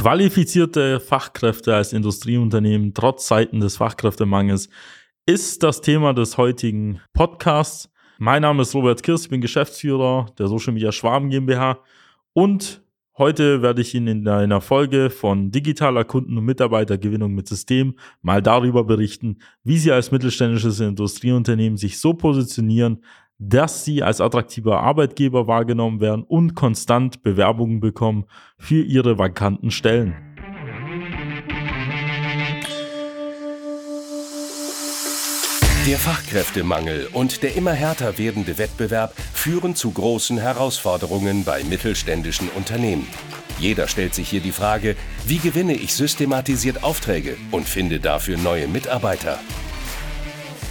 Qualifizierte Fachkräfte als Industrieunternehmen trotz Zeiten des Fachkräftemangels ist das Thema des heutigen Podcasts. Mein Name ist Robert Kirst, ich bin Geschäftsführer der Social Media Schwaben GmbH und heute werde ich Ihnen in einer Folge von digitaler Kunden- und Mitarbeitergewinnung mit System mal darüber berichten, wie Sie als mittelständisches Industrieunternehmen sich so positionieren, dass sie als attraktiver Arbeitgeber wahrgenommen werden und konstant Bewerbungen bekommen für ihre vakanten Stellen. Der Fachkräftemangel und der immer härter werdende Wettbewerb führen zu großen Herausforderungen bei mittelständischen Unternehmen. Jeder stellt sich hier die Frage, wie gewinne ich systematisiert Aufträge und finde dafür neue Mitarbeiter?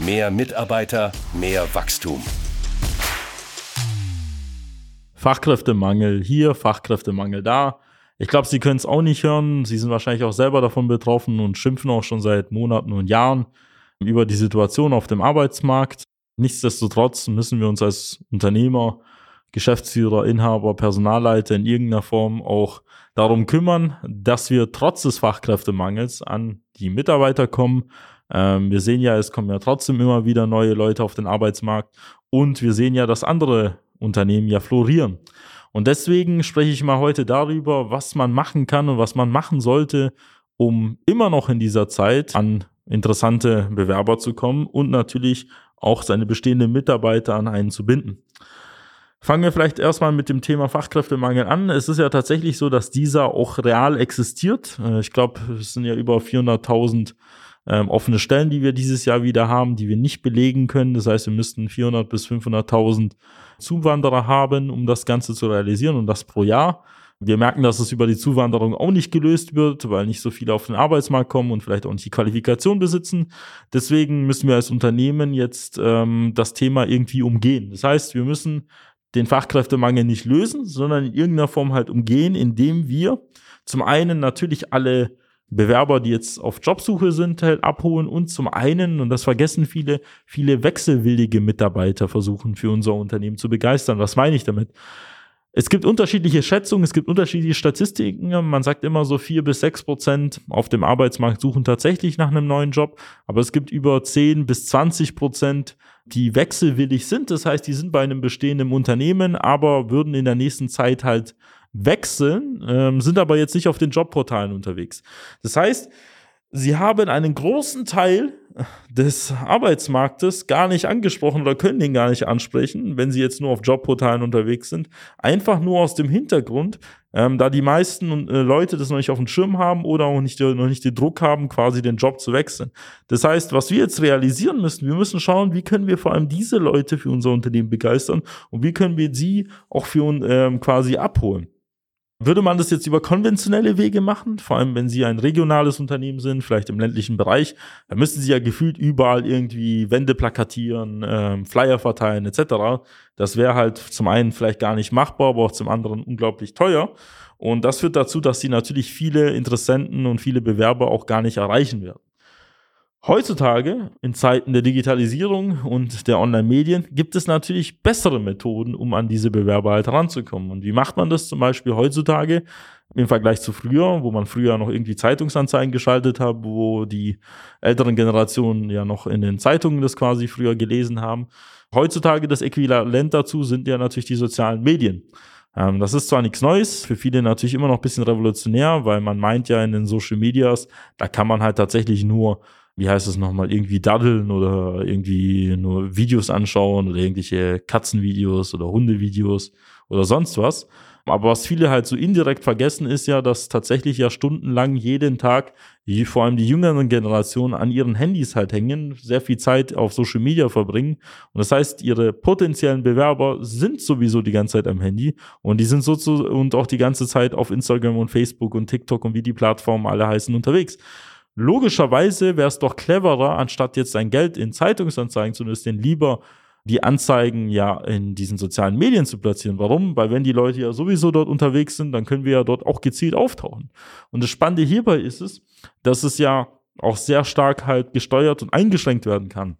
Mehr Mitarbeiter, mehr Wachstum. Fachkräftemangel hier, Fachkräftemangel da. Ich glaube, Sie können es auch nicht hören. Sie sind wahrscheinlich auch selber davon betroffen und schimpfen auch schon seit Monaten und Jahren über die Situation auf dem Arbeitsmarkt. Nichtsdestotrotz müssen wir uns als Unternehmer, Geschäftsführer, Inhaber, Personalleiter in irgendeiner Form auch darum kümmern, dass wir trotz des Fachkräftemangels an die Mitarbeiter kommen ähm, wir sehen ja, es kommen ja trotzdem immer wieder neue Leute auf den Arbeitsmarkt und wir sehen ja, dass andere Unternehmen ja florieren. Und deswegen spreche ich mal heute darüber, was man machen kann und was man machen sollte, um immer noch in dieser Zeit an interessante Bewerber zu kommen und natürlich auch seine bestehenden Mitarbeiter an einen zu binden. Fangen wir vielleicht erstmal mit dem Thema Fachkräftemangel an. Es ist ja tatsächlich so, dass dieser auch real existiert. Äh, ich glaube, es sind ja über 400.000 ähm, offene Stellen, die wir dieses Jahr wieder haben, die wir nicht belegen können. Das heißt, wir müssten 400 bis 500.000 Zuwanderer haben, um das Ganze zu realisieren und das pro Jahr. Wir merken, dass es über die Zuwanderung auch nicht gelöst wird, weil nicht so viele auf den Arbeitsmarkt kommen und vielleicht auch nicht die Qualifikation besitzen. Deswegen müssen wir als Unternehmen jetzt ähm, das Thema irgendwie umgehen. Das heißt, wir müssen den Fachkräftemangel nicht lösen, sondern in irgendeiner Form halt umgehen, indem wir zum einen natürlich alle Bewerber, die jetzt auf Jobsuche sind, halt abholen und zum einen, und das vergessen viele, viele wechselwillige Mitarbeiter versuchen für unser Unternehmen zu begeistern. Was meine ich damit? Es gibt unterschiedliche Schätzungen, es gibt unterschiedliche Statistiken. Man sagt immer so vier bis sechs Prozent auf dem Arbeitsmarkt suchen tatsächlich nach einem neuen Job, aber es gibt über zehn bis zwanzig Prozent, die wechselwillig sind. Das heißt, die sind bei einem bestehenden Unternehmen, aber würden in der nächsten Zeit halt wechseln, ähm, sind aber jetzt nicht auf den Jobportalen unterwegs. Das heißt, sie haben einen großen Teil des Arbeitsmarktes gar nicht angesprochen oder können den gar nicht ansprechen, wenn sie jetzt nur auf Jobportalen unterwegs sind. Einfach nur aus dem Hintergrund, ähm, da die meisten äh, Leute das noch nicht auf dem Schirm haben oder auch nicht, noch nicht den Druck haben, quasi den Job zu wechseln. Das heißt, was wir jetzt realisieren müssen, wir müssen schauen, wie können wir vor allem diese Leute für unser Unternehmen begeistern und wie können wir sie auch für uns ähm, quasi abholen. Würde man das jetzt über konventionelle Wege machen, vor allem wenn Sie ein regionales Unternehmen sind, vielleicht im ländlichen Bereich, dann müssen Sie ja gefühlt überall irgendwie Wände plakatieren, ähm, Flyer verteilen etc. Das wäre halt zum einen vielleicht gar nicht machbar, aber auch zum anderen unglaublich teuer. Und das führt dazu, dass Sie natürlich viele Interessenten und viele Bewerber auch gar nicht erreichen werden. Heutzutage, in Zeiten der Digitalisierung und der Online-Medien, gibt es natürlich bessere Methoden, um an diese Bewerber halt ranzukommen. Und wie macht man das zum Beispiel heutzutage im Vergleich zu früher, wo man früher noch irgendwie Zeitungsanzeigen geschaltet hat, wo die älteren Generationen ja noch in den Zeitungen das quasi früher gelesen haben. Heutzutage das Äquivalent dazu sind ja natürlich die sozialen Medien. Ähm, das ist zwar nichts Neues, für viele natürlich immer noch ein bisschen revolutionär, weil man meint ja in den Social Medias, da kann man halt tatsächlich nur, wie heißt es nochmal, irgendwie daddeln oder irgendwie nur Videos anschauen oder irgendwelche Katzenvideos oder Hundevideos oder sonst was. Aber was viele halt so indirekt vergessen, ist ja, dass tatsächlich ja stundenlang jeden Tag, vor allem die jüngeren Generationen, an ihren Handys halt hängen, sehr viel Zeit auf Social Media verbringen. Und das heißt, ihre potenziellen Bewerber sind sowieso die ganze Zeit am Handy und die sind so zu, und auch die ganze Zeit auf Instagram und Facebook und TikTok und wie die Plattformen alle heißen unterwegs. Logischerweise wäre es doch cleverer, anstatt jetzt sein Geld in Zeitungsanzeigen zu investieren, lieber die Anzeigen ja in diesen sozialen Medien zu platzieren. Warum? Weil wenn die Leute ja sowieso dort unterwegs sind, dann können wir ja dort auch gezielt auftauchen. Und das Spannende hierbei ist es, dass es ja auch sehr stark halt gesteuert und eingeschränkt werden kann.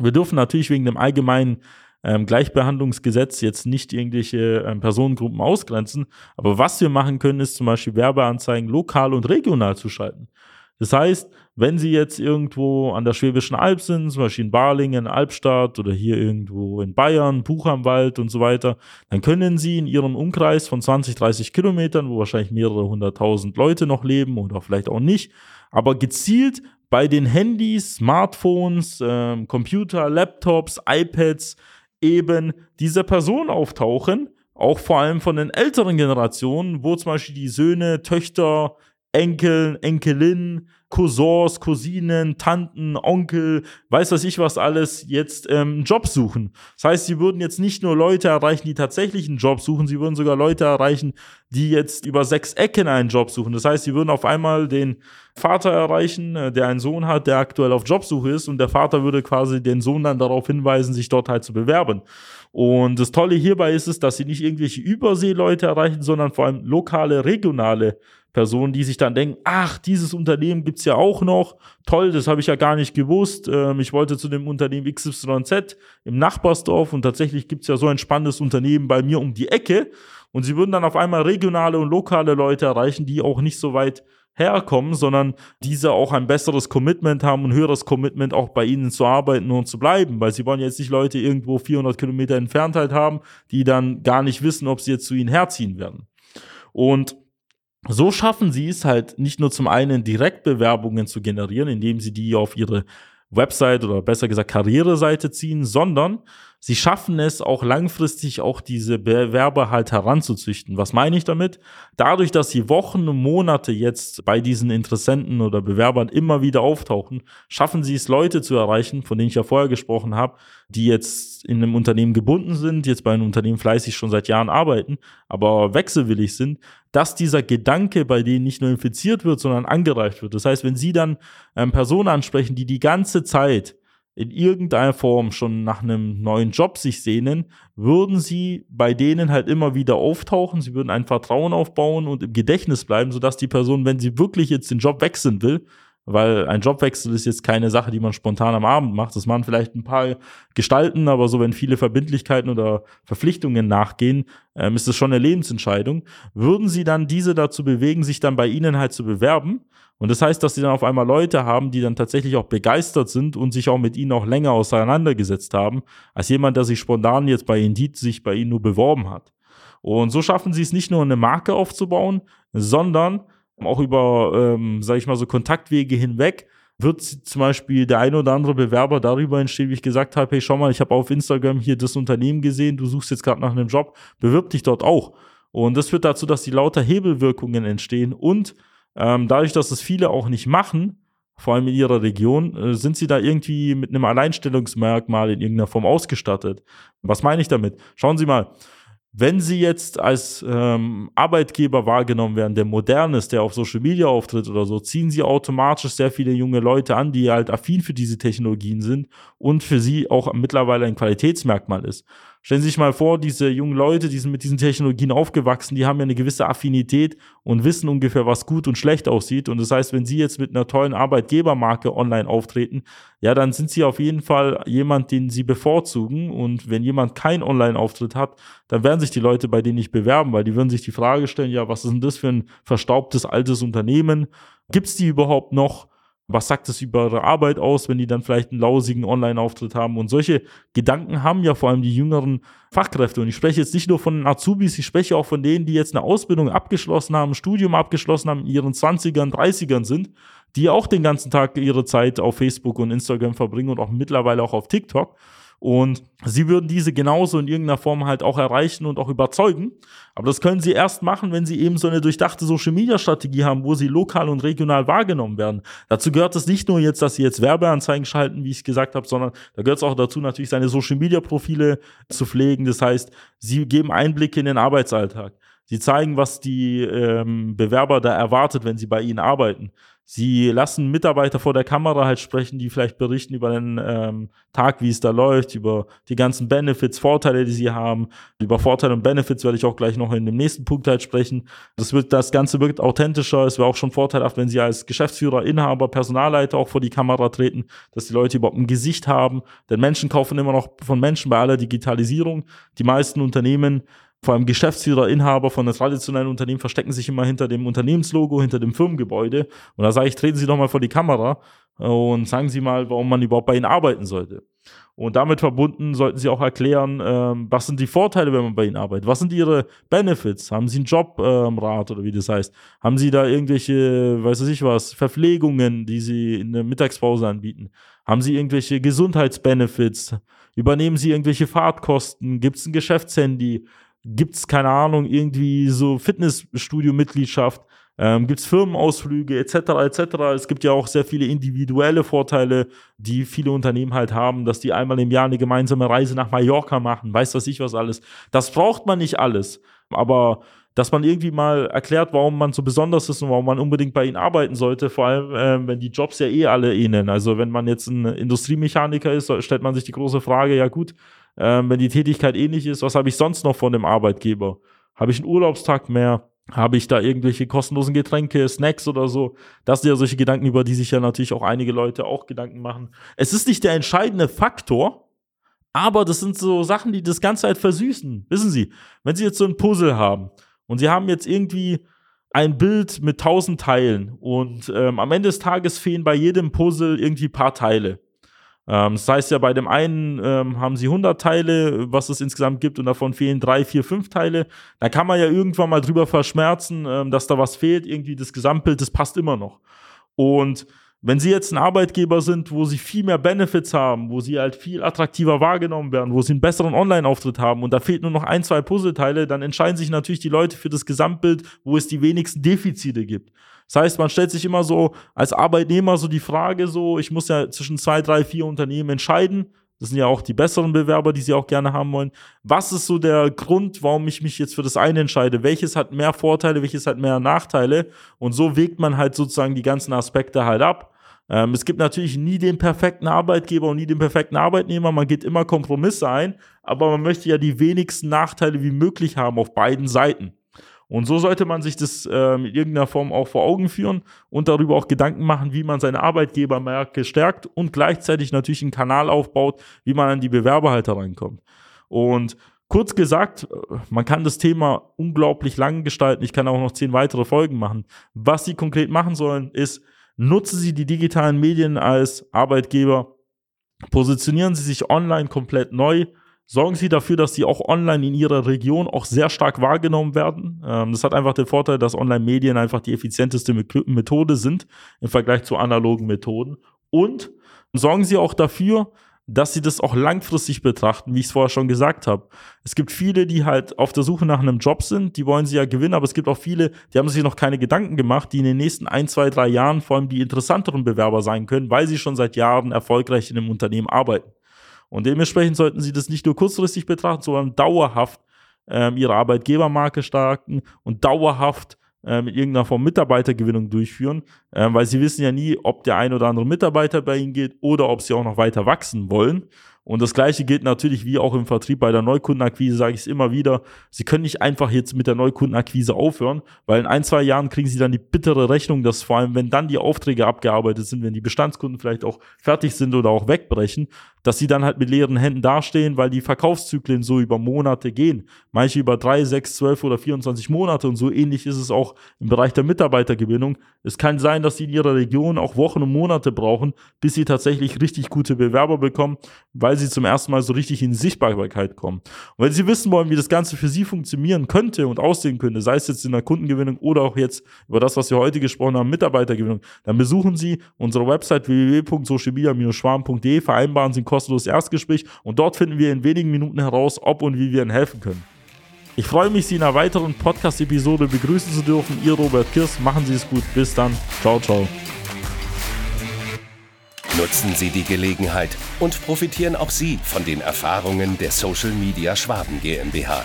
Wir dürfen natürlich wegen dem allgemeinen ähm, Gleichbehandlungsgesetz jetzt nicht irgendwelche ähm, Personengruppen ausgrenzen, aber was wir machen können, ist zum Beispiel Werbeanzeigen lokal und regional zu schalten. Das heißt, wenn Sie jetzt irgendwo an der Schwäbischen Alb sind, zum Beispiel in Balingen, Albstadt oder hier irgendwo in Bayern, Buch am Wald und so weiter, dann können Sie in Ihrem Umkreis von 20, 30 Kilometern, wo wahrscheinlich mehrere hunderttausend Leute noch leben oder vielleicht auch nicht, aber gezielt bei den Handys, Smartphones, ähm, Computer, Laptops, iPads eben diese Person auftauchen, auch vor allem von den älteren Generationen, wo zum Beispiel die Söhne, Töchter, Enkeln, Enkelinnen, Cousins, Cousinen, Tanten, Onkel, weiß was ich was alles, jetzt ähm, einen Job suchen. Das heißt, sie würden jetzt nicht nur Leute erreichen, die tatsächlich einen Job suchen, sie würden sogar Leute erreichen, die jetzt über sechs Ecken einen Job suchen. Das heißt, sie würden auf einmal den Vater erreichen, äh, der einen Sohn hat, der aktuell auf Jobsuche ist und der Vater würde quasi den Sohn dann darauf hinweisen, sich dort halt zu bewerben. Und das Tolle hierbei ist es, dass sie nicht irgendwelche Überseeleute erreichen, sondern vor allem lokale, regionale Personen, die sich dann denken, ach, dieses Unternehmen gibt's ja auch noch, toll, das habe ich ja gar nicht gewusst. Ähm, ich wollte zu dem Unternehmen XYZ im Nachbarsdorf und tatsächlich gibt's ja so ein spannendes Unternehmen bei mir um die Ecke. Und sie würden dann auf einmal regionale und lokale Leute erreichen, die auch nicht so weit herkommen, sondern diese auch ein besseres Commitment haben und höheres Commitment auch bei ihnen zu arbeiten und zu bleiben, weil sie wollen jetzt nicht Leute irgendwo 400 Kilometer Entferntheit haben, die dann gar nicht wissen, ob sie jetzt zu ihnen herziehen werden. Und so schaffen sie es halt nicht nur zum einen Direktbewerbungen zu generieren, indem sie die auf ihre Website oder besser gesagt Karriereseite ziehen, sondern sie schaffen es auch langfristig auch diese Bewerber halt heranzuzüchten. Was meine ich damit? Dadurch, dass sie Wochen und Monate jetzt bei diesen Interessenten oder Bewerbern immer wieder auftauchen, schaffen sie es Leute zu erreichen, von denen ich ja vorher gesprochen habe, die jetzt in einem Unternehmen gebunden sind, jetzt bei einem Unternehmen fleißig schon seit Jahren arbeiten, aber wechselwillig sind, dass dieser Gedanke bei denen nicht nur infiziert wird, sondern angereift wird. Das heißt, wenn sie dann ähm, Personen ansprechen, die die ganze Zeit in irgendeiner Form schon nach einem neuen Job sich sehnen, würden sie bei denen halt immer wieder auftauchen, sie würden ein Vertrauen aufbauen und im Gedächtnis bleiben, sodass die Person, wenn sie wirklich jetzt den Job wechseln will, weil ein Jobwechsel ist jetzt keine Sache, die man spontan am Abend macht. Das machen vielleicht ein paar Gestalten, aber so wenn viele Verbindlichkeiten oder Verpflichtungen nachgehen, ähm, ist es schon eine Lebensentscheidung. Würden sie dann diese dazu bewegen, sich dann bei ihnen halt zu bewerben? Und das heißt, dass sie dann auf einmal Leute haben, die dann tatsächlich auch begeistert sind und sich auch mit ihnen auch länger auseinandergesetzt haben, als jemand, der sich spontan jetzt bei Indeed sich bei ihnen nur beworben hat. Und so schaffen sie es nicht nur eine Marke aufzubauen, sondern auch über, ähm, sage ich mal, so Kontaktwege hinweg wird zum Beispiel der ein oder andere Bewerber darüber entstehen, wie ich gesagt habe, hey, schau mal, ich habe auf Instagram hier das Unternehmen gesehen, du suchst jetzt gerade nach einem Job, bewirb dich dort auch. Und das führt dazu, dass die lauter Hebelwirkungen entstehen und ähm, dadurch, dass es viele auch nicht machen, vor allem in ihrer Region, äh, sind sie da irgendwie mit einem Alleinstellungsmerkmal in irgendeiner Form ausgestattet. Was meine ich damit? Schauen Sie mal, wenn Sie jetzt als ähm, Arbeitgeber wahrgenommen werden, der modern ist, der auf Social Media auftritt oder so, ziehen Sie automatisch sehr viele junge Leute an, die halt affin für diese Technologien sind und für Sie auch mittlerweile ein Qualitätsmerkmal ist. Stellen Sie sich mal vor, diese jungen Leute, die sind mit diesen Technologien aufgewachsen, die haben ja eine gewisse Affinität und wissen ungefähr, was gut und schlecht aussieht. Und das heißt, wenn Sie jetzt mit einer tollen Arbeitgebermarke online auftreten, ja, dann sind Sie auf jeden Fall jemand, den Sie bevorzugen. Und wenn jemand keinen Online-Auftritt hat, dann werden sich die Leute bei denen nicht bewerben, weil die würden sich die Frage stellen, ja, was ist denn das für ein verstaubtes altes Unternehmen? Gibt es die überhaupt noch? Was sagt es über ihre Arbeit aus, wenn die dann vielleicht einen lausigen Online-Auftritt haben? Und solche Gedanken haben ja vor allem die jüngeren Fachkräfte. Und ich spreche jetzt nicht nur von Azubis, ich spreche auch von denen, die jetzt eine Ausbildung abgeschlossen haben, Studium abgeschlossen haben, in ihren 20ern, 30ern sind, die auch den ganzen Tag ihre Zeit auf Facebook und Instagram verbringen und auch mittlerweile auch auf TikTok. Und sie würden diese genauso in irgendeiner Form halt auch erreichen und auch überzeugen. Aber das können sie erst machen, wenn sie eben so eine durchdachte Social Media Strategie haben, wo sie lokal und regional wahrgenommen werden. Dazu gehört es nicht nur jetzt, dass sie jetzt Werbeanzeigen schalten, wie ich gesagt habe, sondern da gehört es auch dazu, natürlich seine Social Media Profile zu pflegen. Das heißt, sie geben Einblicke in den Arbeitsalltag. Sie zeigen, was die ähm, Bewerber da erwartet, wenn sie bei ihnen arbeiten. Sie lassen Mitarbeiter vor der Kamera halt sprechen, die vielleicht berichten über den ähm, Tag, wie es da läuft, über die ganzen Benefits, Vorteile, die sie haben. Über Vorteile und Benefits werde ich auch gleich noch in dem nächsten Punkt halt sprechen. Das wird, das Ganze wirkt authentischer. Es wäre auch schon vorteilhaft, wenn sie als Geschäftsführer, Inhaber, Personalleiter auch vor die Kamera treten, dass die Leute überhaupt ein Gesicht haben. Denn Menschen kaufen immer noch von Menschen bei aller Digitalisierung. Die meisten Unternehmen vor allem Geschäftsführer, Inhaber von einem traditionellen Unternehmen verstecken sich immer hinter dem Unternehmenslogo, hinter dem Firmengebäude. Und da sage ich, treten Sie doch mal vor die Kamera und sagen Sie mal, warum man überhaupt bei Ihnen arbeiten sollte. Und damit verbunden sollten Sie auch erklären, ähm, was sind die Vorteile, wenn man bei Ihnen arbeitet? Was sind Ihre Benefits? Haben Sie einen Jobrat ähm, oder wie das heißt? Haben Sie da irgendwelche, weiß ich was, Verpflegungen, die Sie in der Mittagspause anbieten? Haben Sie irgendwelche Gesundheitsbenefits? Übernehmen Sie irgendwelche Fahrtkosten? Gibt es ein Geschäftshandy? Gibt es, keine Ahnung, irgendwie so Fitnessstudio-Mitgliedschaft? Ähm, gibt es Firmenausflüge etc. etc. Es gibt ja auch sehr viele individuelle Vorteile, die viele Unternehmen halt haben, dass die einmal im Jahr eine gemeinsame Reise nach Mallorca machen, weiß was ich was alles. Das braucht man nicht alles, aber dass man irgendwie mal erklärt, warum man so besonders ist und warum man unbedingt bei ihnen arbeiten sollte, vor allem äh, wenn die Jobs ja eh alle ähneln. Also wenn man jetzt ein Industriemechaniker ist, stellt man sich die große Frage, ja gut, ähm, wenn die Tätigkeit ähnlich ist, was habe ich sonst noch von dem Arbeitgeber? Habe ich einen Urlaubstag mehr? Habe ich da irgendwelche kostenlosen Getränke, Snacks oder so? Das sind ja solche Gedanken, über die sich ja natürlich auch einige Leute auch Gedanken machen. Es ist nicht der entscheidende Faktor, aber das sind so Sachen, die das Ganze halt versüßen. Wissen Sie, wenn Sie jetzt so ein Puzzle haben und Sie haben jetzt irgendwie ein Bild mit tausend Teilen und ähm, am Ende des Tages fehlen bei jedem Puzzle irgendwie paar Teile. Ähm, das heißt ja, bei dem einen ähm, haben sie 100 Teile, was es insgesamt gibt, und davon fehlen drei, vier, fünf Teile. Da kann man ja irgendwann mal drüber verschmerzen, ähm, dass da was fehlt. Irgendwie das Gesamtbild, das passt immer noch. Und wenn Sie jetzt ein Arbeitgeber sind, wo Sie viel mehr Benefits haben, wo Sie halt viel attraktiver wahrgenommen werden, wo Sie einen besseren Online-Auftritt haben und da fehlt nur noch ein, zwei Puzzleteile, dann entscheiden sich natürlich die Leute für das Gesamtbild, wo es die wenigsten Defizite gibt. Das heißt, man stellt sich immer so als Arbeitnehmer so die Frage so, ich muss ja zwischen zwei, drei, vier Unternehmen entscheiden. Das sind ja auch die besseren Bewerber, die sie auch gerne haben wollen. Was ist so der Grund, warum ich mich jetzt für das eine entscheide? Welches hat mehr Vorteile, welches hat mehr Nachteile? Und so wägt man halt sozusagen die ganzen Aspekte halt ab. Ähm, es gibt natürlich nie den perfekten Arbeitgeber und nie den perfekten Arbeitnehmer. Man geht immer Kompromisse ein, aber man möchte ja die wenigsten Nachteile wie möglich haben auf beiden Seiten. Und so sollte man sich das äh, in irgendeiner Form auch vor Augen führen und darüber auch Gedanken machen, wie man seine Arbeitgebermarke stärkt und gleichzeitig natürlich einen Kanal aufbaut, wie man an die Bewerber halt hereinkommt. Und kurz gesagt, man kann das Thema unglaublich lang gestalten. Ich kann auch noch zehn weitere Folgen machen. Was Sie konkret machen sollen, ist, nutzen Sie die digitalen Medien als Arbeitgeber, positionieren Sie sich online komplett neu, sorgen Sie dafür, dass Sie auch online in Ihrer Region auch sehr stark wahrgenommen werden. Ähm, das hat einfach den Vorteil, dass Online-Medien einfach die effizienteste Methode sind im Vergleich zu analogen Methoden. Und sorgen Sie auch dafür, dass sie das auch langfristig betrachten, wie ich es vorher schon gesagt habe. Es gibt viele, die halt auf der Suche nach einem Job sind, die wollen sie ja gewinnen, aber es gibt auch viele, die haben sich noch keine Gedanken gemacht, die in den nächsten ein, zwei, drei Jahren vor allem die interessanteren Bewerber sein können, weil sie schon seit Jahren erfolgreich in einem Unternehmen arbeiten. Und dementsprechend sollten Sie das nicht nur kurzfristig betrachten, sondern dauerhaft ähm, Ihre Arbeitgebermarke stärken und dauerhaft äh, mit irgendeiner Form Mitarbeitergewinnung durchführen, äh, weil Sie wissen ja nie, ob der ein oder andere Mitarbeiter bei Ihnen geht oder ob Sie auch noch weiter wachsen wollen. Und das Gleiche gilt natürlich wie auch im Vertrieb bei der Neukundenakquise, sage ich es immer wieder. Sie können nicht einfach jetzt mit der Neukundenakquise aufhören, weil in ein, zwei Jahren kriegen Sie dann die bittere Rechnung, dass vor allem, wenn dann die Aufträge abgearbeitet sind, wenn die Bestandskunden vielleicht auch fertig sind oder auch wegbrechen, dass sie dann halt mit leeren Händen dastehen, weil die Verkaufszyklen so über Monate gehen. Manche über drei, sechs, zwölf oder 24 Monate und so ähnlich ist es auch im Bereich der Mitarbeitergewinnung. Es kann sein, dass sie in ihrer Region auch Wochen und Monate brauchen, bis sie tatsächlich richtig gute Bewerber bekommen, weil sie zum ersten Mal so richtig in Sichtbarkeit kommen. Und wenn sie wissen wollen, wie das Ganze für sie funktionieren könnte und aussehen könnte, sei es jetzt in der Kundengewinnung oder auch jetzt über das, was wir heute gesprochen haben, Mitarbeitergewinnung, dann besuchen Sie unsere Website www.socialmedia-schwarm.de, vereinbaren Sie ein kostenloses Erstgespräch und dort finden wir in wenigen Minuten heraus, ob und wie wir Ihnen helfen können. Ich freue mich, Sie in einer weiteren Podcast-Episode begrüßen zu dürfen. Ihr Robert Kirst, machen Sie es gut. Bis dann. Ciao, ciao. Nutzen Sie die Gelegenheit und profitieren auch Sie von den Erfahrungen der Social Media Schwaben GmbH.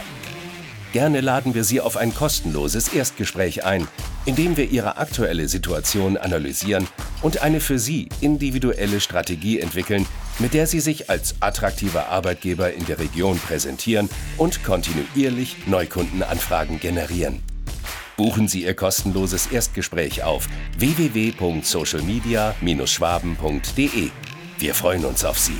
Gerne laden wir Sie auf ein kostenloses Erstgespräch ein, in dem wir Ihre aktuelle Situation analysieren und eine für Sie individuelle Strategie entwickeln, mit der Sie sich als attraktiver Arbeitgeber in der Region präsentieren und kontinuierlich Neukundenanfragen generieren. Buchen Sie Ihr kostenloses Erstgespräch auf www.socialmedia-schwaben.de. Wir freuen uns auf Sie.